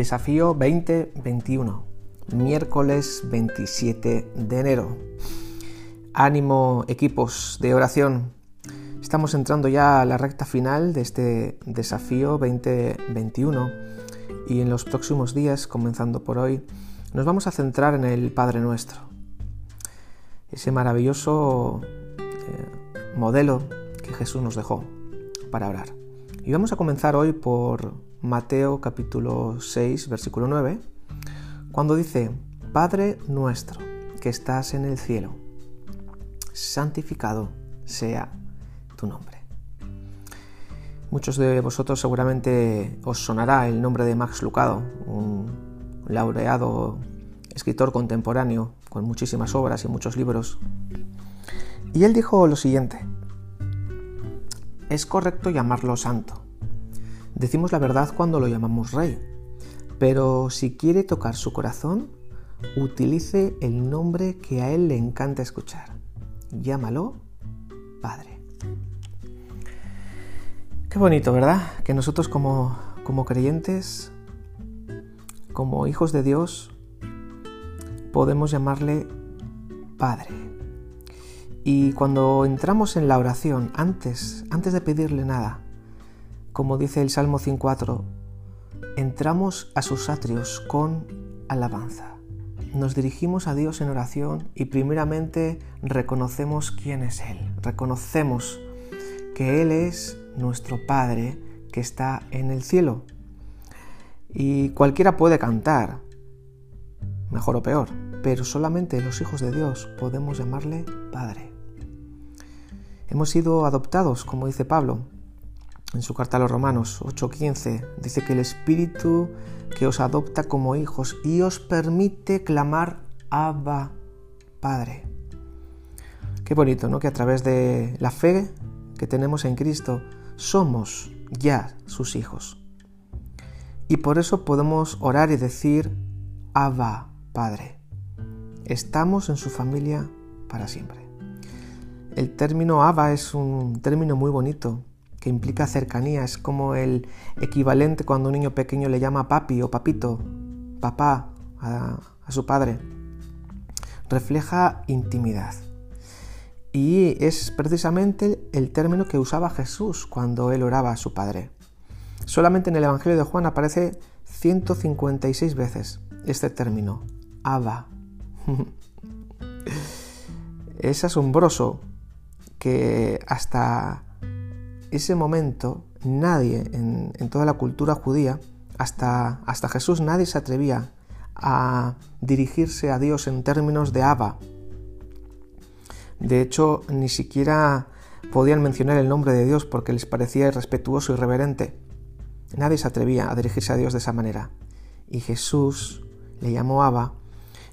Desafío 2021, miércoles 27 de enero. Ánimo equipos de oración. Estamos entrando ya a la recta final de este desafío 2021 y en los próximos días, comenzando por hoy, nos vamos a centrar en el Padre Nuestro. Ese maravilloso eh, modelo que Jesús nos dejó para orar. Y vamos a comenzar hoy por Mateo capítulo 6, versículo 9, cuando dice, Padre nuestro que estás en el cielo, santificado sea tu nombre. Muchos de vosotros seguramente os sonará el nombre de Max Lucado, un laureado escritor contemporáneo con muchísimas obras y muchos libros. Y él dijo lo siguiente, es correcto llamarlo santo, Decimos la verdad cuando lo llamamos rey, pero si quiere tocar su corazón, utilice el nombre que a él le encanta escuchar. Llámalo Padre. Qué bonito, ¿verdad? Que nosotros como, como creyentes, como hijos de Dios, podemos llamarle Padre. Y cuando entramos en la oración, antes, antes de pedirle nada, como dice el Salmo 104, entramos a sus atrios con alabanza. Nos dirigimos a Dios en oración y primeramente reconocemos quién es Él. Reconocemos que Él es nuestro Padre que está en el cielo. Y cualquiera puede cantar, mejor o peor, pero solamente los hijos de Dios podemos llamarle Padre. Hemos sido adoptados, como dice Pablo, en su carta a los Romanos 8:15 dice que el Espíritu que os adopta como hijos y os permite clamar Abba, Padre. Qué bonito, ¿no? Que a través de la fe que tenemos en Cristo somos ya sus hijos. Y por eso podemos orar y decir Abba, Padre. Estamos en su familia para siempre. El término Abba es un término muy bonito que implica cercanía, es como el equivalente cuando un niño pequeño le llama papi o papito, papá a, su padre. Refleja intimidad. Y es precisamente el término que usaba Jesús cuando él oraba a su Padre. Solamente en el Evangelio de Juan aparece 156 veces este término, Abba. es asombroso que hasta ese momento nadie en, toda la cultura judía, hasta, Jesús, nadie se atrevía a dirigirse a Dios en términos de Abba. De hecho, ni siquiera podían mencionar el nombre de Dios porque les parecía irrespetuoso y irreverente. Nadie se atrevía a dirigirse a Dios de esa manera. Y Jesús le llamó Abba,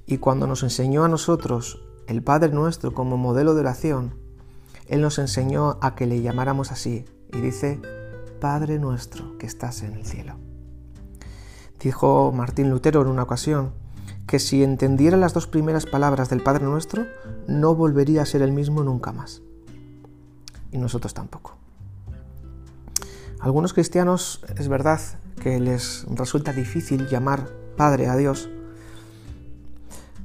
y cuando nos enseñó a nosotros el Padre nuestro como modelo de oración, él nos enseñó a que le llamáramos así y dice, Padre nuestro que estás en el cielo. Dijo Martín Lutero en una ocasión que si entendiera las dos primeras palabras del Padre nuestro, no volvería a ser el mismo nunca más. Y nosotros tampoco. algunos cristianos es verdad que les resulta difícil llamar Padre a Dios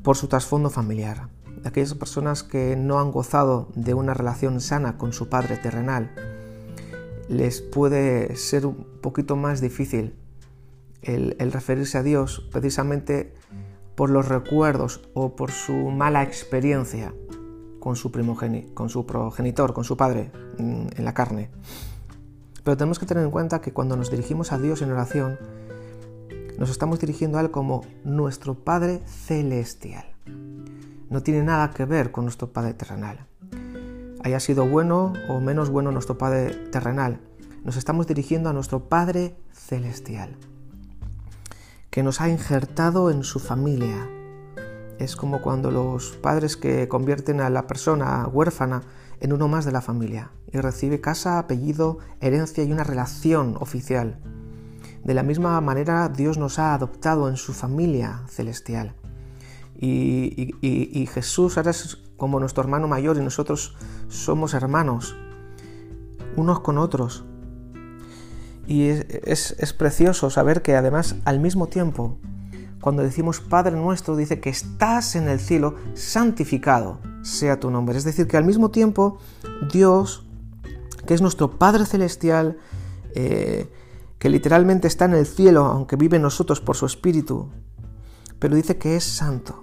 por su trasfondo familiar aquellas personas que no han gozado de una relación sana con su Padre terrenal, les puede ser un poquito más difícil el, referirse a Dios precisamente por los recuerdos o por su mala experiencia con su, con su progenitor, con su padre mm, en la carne. Pero tenemos que tener en cuenta que cuando nos dirigimos a Dios en oración, nos estamos dirigiendo a Él como nuestro Padre celestial no tiene nada que ver con nuestro Padre terrenal. Haya sido bueno o menos bueno nuestro Padre terrenal, nos estamos dirigiendo a nuestro Padre celestial, que nos ha injertado en su familia. Es como cuando los padres que convierten a la persona huérfana en uno más de la familia y recibe casa, apellido, herencia y una relación oficial. De la misma manera Dios nos ha adoptado en su familia celestial y, Jesús ahora es como nuestro hermano mayor y nosotros somos hermanos, unos con otros. Y es, precioso saber que además al mismo tiempo, cuando decimos Padre nuestro, dice que estás en el cielo, santificado sea tu nombre. Es decir, que al mismo tiempo Dios, que es nuestro Padre celestial, eh, que literalmente está en el cielo, aunque vive en nosotros por su Espíritu, pero dice que es santo.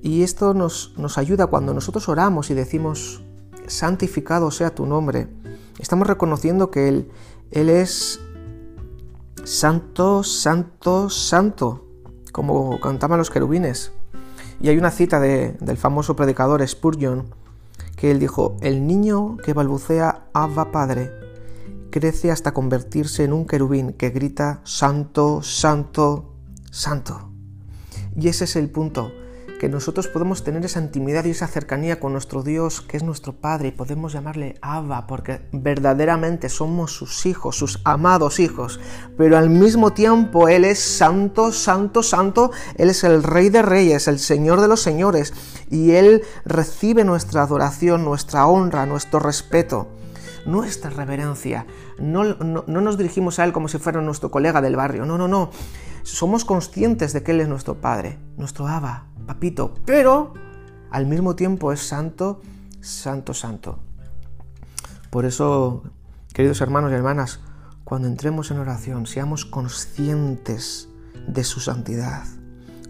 Y esto nos, nos ayuda cuando nosotros oramos y decimos, santificado sea tu nombre. Estamos reconociendo que Él, Él es santo, santo, santo, como cantaban los querubines. Y hay una cita del famoso predicador Spurgeon, que él dijo, el niño que balbucea Abba Padre crece hasta convertirse en un querubín que grita Santo, Santo, Santo. Y ese es el punto que nosotros podemos tener esa intimidad y esa cercanía con nuestro Dios, que es nuestro Padre, y podemos llamarle Abba, porque verdaderamente somos sus hijos, sus amados hijos, pero al mismo tiempo Él es santo, santo, santo, Él es el Rey de Reyes, el Señor de los Señores, y Él recibe nuestra adoración, nuestra honra, nuestro respeto nuestra reverencia. No, no, no, nos dirigimos a Él como si fuera nuestro colega del barrio. No, no, no. Somos conscientes de que Él es nuestro Padre, nuestro Abba, papito, pero al mismo tiempo es santo, santo, santo. Por eso, queridos hermanos y hermanas, cuando entremos en oración, seamos conscientes de su santidad,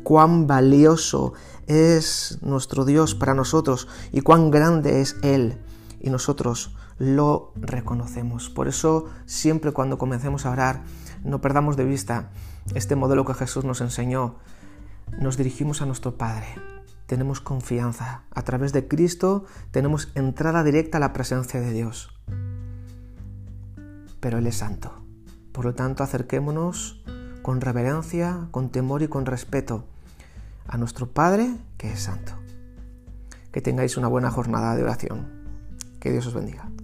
cuán valioso es nuestro Dios para nosotros y cuán grande es Él. Y nosotros lo reconocemos. Por eso, siempre cuando comencemos a orar, no perdamos de vista este modelo que Jesús nos enseñó nos dirigimos a nuestro Padre. Tenemos confianza. A través de Cristo tenemos entrada directa a la presencia de Dios. Pero Él es santo. Por lo tanto, acerquémonos con reverencia, con temor y con respeto a nuestro Padre que es santo. Que tengáis una buena jornada de oración. Que Dios os bendiga.